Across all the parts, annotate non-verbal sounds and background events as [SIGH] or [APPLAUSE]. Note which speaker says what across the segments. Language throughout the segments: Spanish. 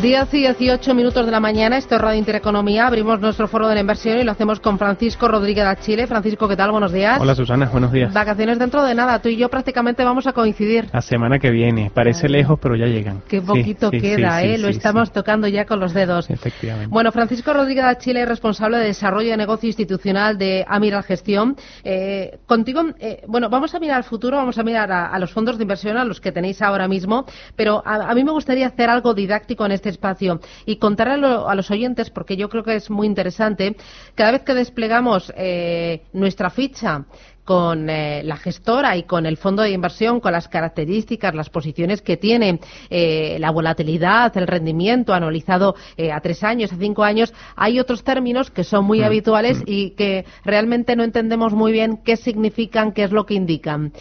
Speaker 1: Diez y 18 minutos de la mañana, esto es Radio Intereconomía. Abrimos nuestro foro de la inversión y lo hacemos con Francisco Rodríguez de Chile. Francisco, ¿qué tal? Buenos días.
Speaker 2: Hola Susana, buenos días.
Speaker 1: Vacaciones dentro de nada. Tú y yo prácticamente vamos a coincidir.
Speaker 2: La semana que viene. Parece lejos, pero ya llegan.
Speaker 1: Qué poquito queda, ¿eh? lo estamos tocando ya con los dedos.
Speaker 2: Efectivamente.
Speaker 1: Bueno, Francisco Rodríguez de Chile es responsable de desarrollo de negocio institucional de Amiral Gestión. Eh, contigo, eh, bueno, vamos a mirar al futuro, vamos a mirar a, los fondos de inversión, a los que tenéis ahora mismo, pero a mí me gustaría hacer algo didáctico en este espacio y contar a, los oyentes, porque yo creo que es muy interesante, cada vez que desplegamos eh, nuestra ficha con eh, la gestora y con el fondo de inversión, con las características, las posiciones que tiene, eh, la volatilidad, el rendimiento analizado a tres años, a cinco años, hay otros términos que son muy mm, habituales mm. y que realmente no entendemos muy bien qué significan, qué es lo que indican.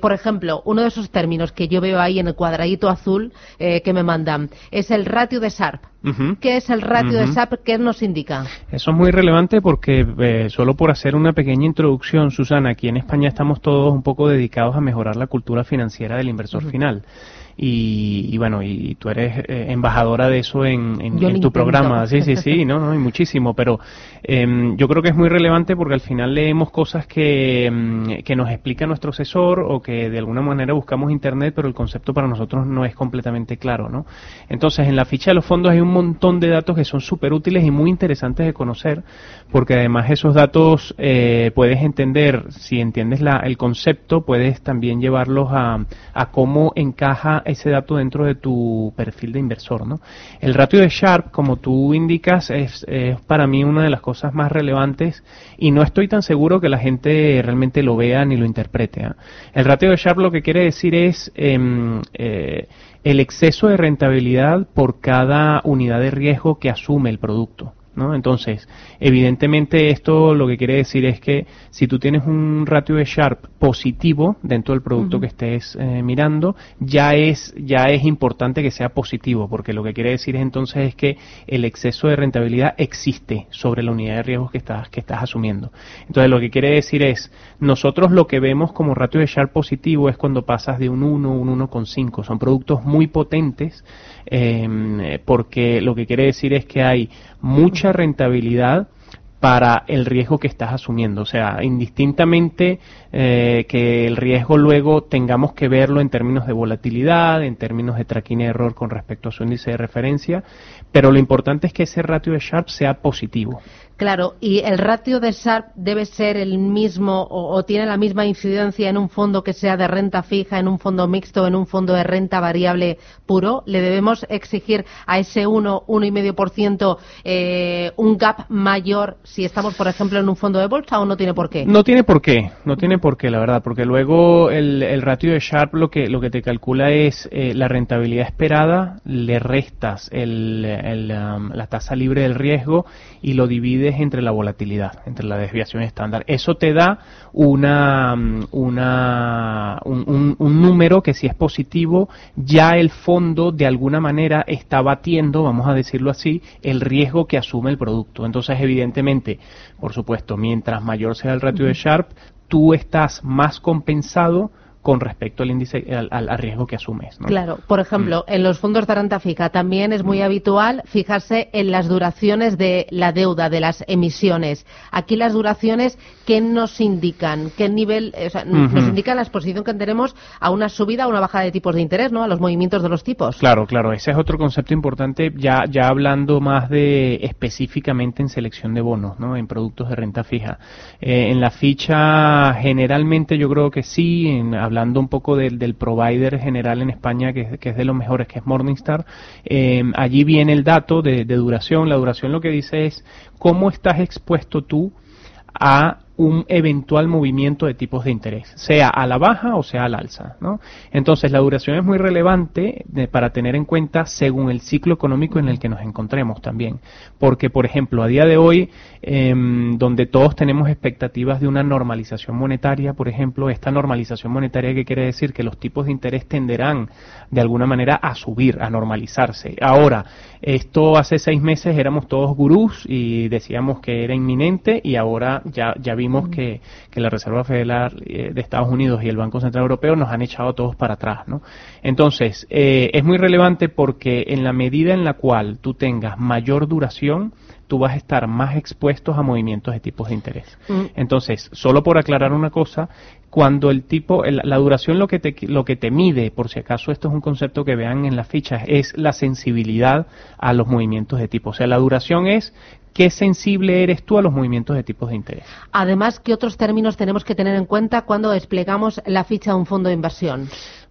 Speaker 1: por ejemplo, uno de esos términos que yo veo ahí en el cuadradito azul que me mandan es el ratio de SARP. ¿Qué es el ratio de SAP? ¿Qué nos indica?
Speaker 2: Eso es muy relevante porque, eh, solo por hacer una pequeña introducción, Susana, aquí en España estamos todos un poco dedicados a mejorar la cultura financiera del inversor final. Y, bueno, y tú eres eh, embajadora de eso en, tu programa. Sí, sí, sí, [LAUGHS] no, no, y muchísimo, pero em, yo creo que es muy relevante porque al final leemos cosas que, em, que nos explica nuestro asesor o que de alguna manera buscamos internet, pero el concepto para nosotros no es completamente claro, ¿no? Entonces, en la ficha de los fondos hay un montón de datos que son súper útiles y muy interesantes de conocer, porque además esos datos eh, puedes entender, si entiendes la, el concepto, puedes también llevarlos a, a cómo encaja ese dato dentro de tu perfil de inversor. ¿no? El ratio de Sharp, como tú indicas, es, para mí una de las cosas más relevantes y no estoy tan seguro que la gente realmente lo vea ni lo interprete. ¿ah? El ratio de Sharp lo que quiere decir es em, eh, el exceso de rentabilidad por cada unidad de riesgo que asume el producto. Entonces, evidentemente esto lo que quiere decir es que si tú tienes un ratio de Sharp positivo dentro del producto que estés eh, mirando, ya es, ya es importante que sea positivo, porque lo que quiere decir entonces es que el exceso de rentabilidad existe sobre la unidad de riesgos que estás, que estás asumiendo. Entonces, lo que quiere decir es, nosotros lo que vemos como ratio de Sharp positivo es cuando pasas de un 1 a un 1,5. Son productos muy potentes, eh, porque lo que quiere decir es que hay mucha rentabilidad para el riesgo que estás asumiendo. O sea, indistintamente eh, que el riesgo luego tengamos que verlo en términos de volatilidad, en términos de tracking error con respecto a su índice de referencia, pero lo importante es que ese ratio de Sharp sea positivo.
Speaker 1: Claro, y el ratio de Sharp debe ser el mismo o, tiene la misma incidencia en un fondo que sea de renta fija, en un fondo mixto, en un fondo de renta variable puro. ¿Le debemos exigir a ese 1, 1,5% eh, un gap mayor si estamos, por ejemplo, en un fondo de bolsa o no tiene por qué?
Speaker 2: No tiene por qué, no tiene por qué, la verdad, porque luego el, ratio de Sharp lo que, lo que te calcula es eh, la rentabilidad esperada, le restas um, la tasa libre del riesgo y lo entre la volatilidad, entre la desviación estándar. Eso te da una, una, un, número que si es positivo, ya el fondo de alguna manera está batiendo, vamos a decirlo así, el riesgo que asume el producto. Entonces, evidentemente, por supuesto, mientras mayor sea el ratio de Sharp, tú estás más compensado con respecto al índice al, riesgo que asumes.
Speaker 1: Claro, por ejemplo, mm. en los fondos de renta fija también es muy mm. habitual fijarse en las duraciones de la deuda, de las emisiones. Aquí las duraciones, ¿qué nos indican? ¿Qué nivel? O sea, Nos indican la exposición que tenemos a una subida o una bajada de tipos de interés, ¿no? A los movimientos de los tipos.
Speaker 2: Claro, claro. Ese es otro concepto importante, ya, ya hablando más de específicamente en selección de bonos, ¿no? En productos de renta fija. Eh, en la ficha, generalmente yo creo que sí, en, hablando hablando un poco del, del provider general en España, que, que, es de los mejores, que es Morningstar, eh, allí viene el dato de, de duración. La duración lo que dice es cómo estás expuesto tú a un eventual movimiento de tipos de interés, sea a la baja o sea al alza. ¿no? Entonces, la duración es muy relevante para tener en cuenta según el ciclo económico en el que nos encontremos también. Porque, por ejemplo, a día de hoy, em, donde todos tenemos expectativas de una normalización monetaria, por ejemplo, esta normalización monetaria que quiere decir que los tipos de interés tenderán de alguna manera a subir, a normalizarse. Ahora, esto hace seis meses éramos todos gurús y decíamos que era inminente y ahora ya, ya vimos que, la Reserva Federal eh, de Estados Unidos y el Banco Central Europeo nos han echado todos para atrás. ¿no? Entonces, eh, es muy relevante porque en la medida en la cual tú tengas mayor duración, tú vas a estar más expuestos a movimientos de tipos de interés. Mm. Entonces, solo por aclarar una cosa, cuando el tipo, la duración lo que, te, lo que te mide, por si acaso esto es un concepto que vean en las fichas, es la sensibilidad a los movimientos de tipo. O sea, la duración es qué sensible eres tú a los movimientos de tipos de interés.
Speaker 1: Además, ¿qué otros términos tenemos que tener en cuenta cuando desplegamos la ficha de un fondo de inversión?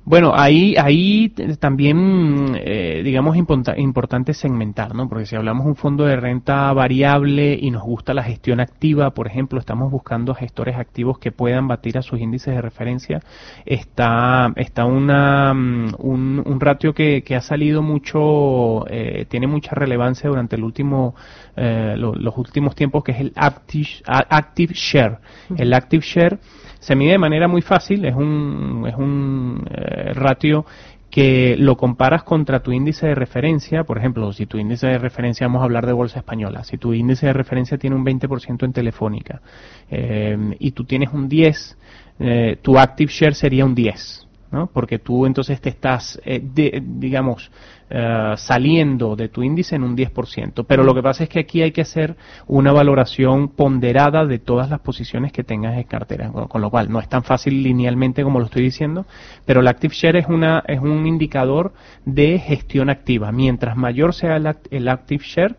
Speaker 2: Bueno, ahí, ahí también, eh, digamos, importante segmentar, ¿no? Porque si hablamos de un fondo de renta variable y nos gusta la gestión activa, por ejemplo, estamos buscando gestores activos que puedan batir a sus índices de referencia, está, está una, mm, un, un ratio que, que ha salido mucho, eh, tiene mucha relevancia durante el último, eh, los últimos tiempos, que es el active, active share. El active share se mide de manera muy fácil, es un, es un eh, ratio que lo comparas contra tu índice de referencia, por ejemplo, si tu índice de referencia, vamos a hablar de bolsa española, si tu índice de referencia tiene un 20% en telefónica eh, y tú tienes un 10, eh, tu active share sería un 10. ¿No? Porque tú entonces te estás, eh, digamos, eh, saliendo de tu índice en un 10%. Pero lo que pasa es que aquí hay que hacer una valoración ponderada de todas las posiciones que tengas en cartera, con, lo cual no es tan fácil linealmente como lo estoy diciendo, pero el Active Share es, una, es un indicador de gestión activa. Mientras mayor sea el, el Active Share,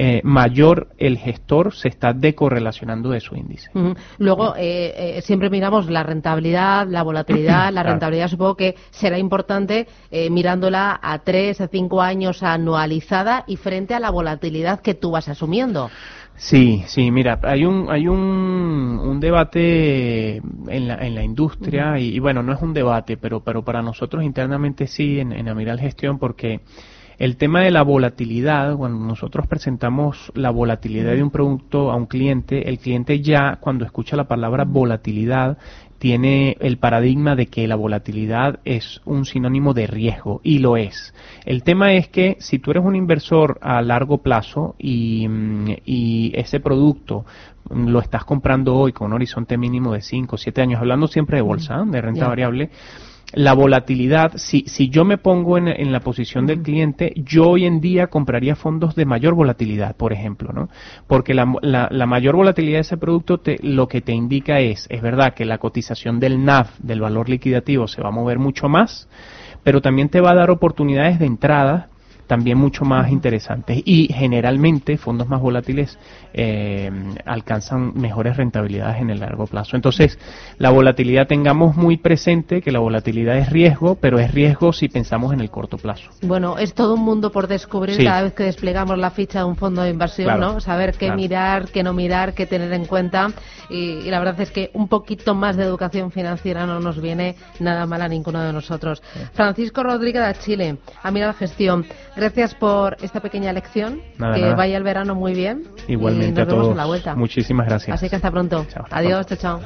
Speaker 2: eh, mayor el gestor se está decorrelacionando de su índice.
Speaker 1: Luego, eh, eh, siempre miramos la rentabilidad, la volatilidad. [CLEARS THROAT] la rentabilidad supongo que será importante mirándola a tres, a cinco años anualizada y frente a la volatilidad que tú vas asumiendo.
Speaker 2: Sí, sí, mira, hay un, hay un, un debate en la, en la industria y, bueno, no es un debate, pero, pero para nosotros internamente sí en, en Amiral Gestión porque el tema de la volatilidad, cuando nosotros presentamos la volatilidad de un producto a un cliente, el cliente ya cuando escucha la palabra volatilidad tiene el paradigma de que la volatilidad es un sinónimo de riesgo y lo es. El tema es que si tú eres un inversor a largo plazo y, y ese producto lo estás comprando hoy con un horizonte mínimo de 5 o 7 años, hablando siempre de bolsa, de renta variable, la volatilidad, si, si yo me pongo en, en la posición del cliente, yo hoy en día compraría fondos de mayor volatilidad, por ejemplo, ¿no? Porque la, la, la mayor volatilidad de ese producto te, lo que te indica es, es verdad que la cotización del NAV, del valor liquidativo, se va a mover mucho más, pero también te va a dar oportunidades de entrada también mucho más interesantes. Y generalmente fondos más volátiles eh, alcanzan mejores rentabilidades en el largo plazo. Entonces, la volatilidad tengamos muy presente que la volatilidad es riesgo, pero es riesgo si pensamos en el corto plazo.
Speaker 1: Bueno, es todo un mundo por descubrir cada vez que desplegamos la ficha de un fondo de inversión, ¿no? Saber qué mirar, qué no mirar, qué tener en cuenta. Y, la verdad es que un poquito más de educación financiera no nos viene nada mal a ninguno de nosotros. Francisco Rodríguez de Chile, a mirar gestión. Gracias por esta pequeña lección. que vaya el verano muy bien.
Speaker 2: Igualmente
Speaker 1: y
Speaker 2: nos vemos
Speaker 1: a la vuelta.
Speaker 2: Muchísimas gracias.
Speaker 1: Así que hasta pronto. Adiós, chao, chao.